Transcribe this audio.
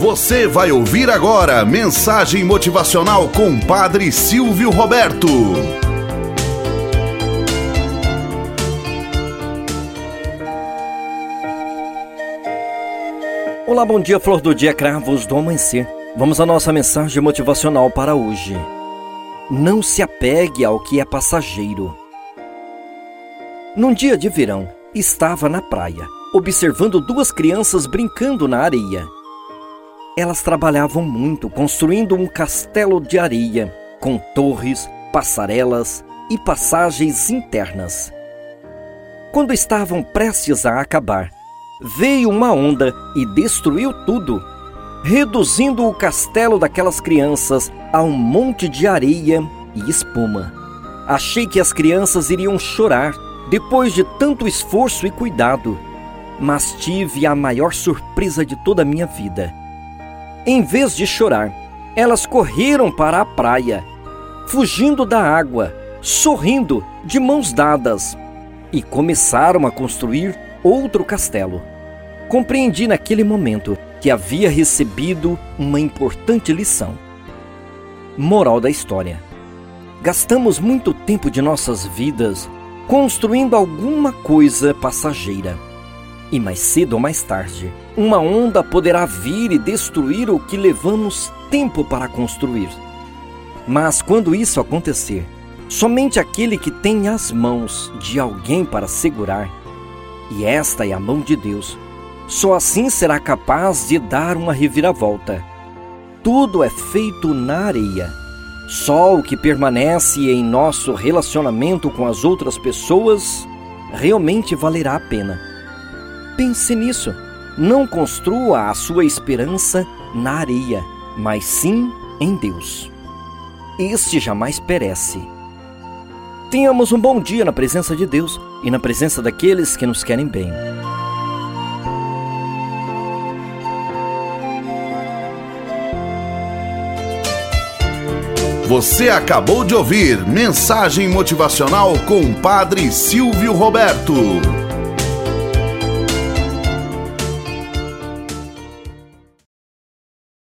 Você vai ouvir agora mensagem motivacional com Padre Silvio Roberto. Olá, bom dia, flor do dia, cravos do amanhecer. Vamos à nossa mensagem motivacional para hoje. Não se apegue ao que é passageiro. Num dia de verão, estava na praia, observando duas crianças brincando na areia. Elas trabalhavam muito construindo um castelo de areia, com torres, passarelas e passagens internas. Quando estavam prestes a acabar, veio uma onda e destruiu tudo, reduzindo o castelo daquelas crianças a um monte de areia e espuma. Achei que as crianças iriam chorar depois de tanto esforço e cuidado, mas tive a maior surpresa de toda a minha vida. Em vez de chorar, elas correram para a praia, fugindo da água, sorrindo, de mãos dadas, e começaram a construir outro castelo. Compreendi naquele momento que havia recebido uma importante lição. Moral da história: Gastamos muito tempo de nossas vidas construindo alguma coisa passageira e mais cedo ou mais tarde, uma onda poderá vir e destruir o que levamos tempo para construir. Mas quando isso acontecer, somente aquele que tem as mãos de alguém para segurar, e esta é a mão de Deus, só assim será capaz de dar uma reviravolta. Tudo é feito na areia. Só o que permanece em nosso relacionamento com as outras pessoas realmente valerá a pena. Pense nisso. Não construa a sua esperança na areia, mas sim em Deus. Este jamais perece. Tenhamos um bom dia na presença de Deus e na presença daqueles que nos querem bem. Você acabou de ouvir Mensagem Motivacional com Padre Silvio Roberto.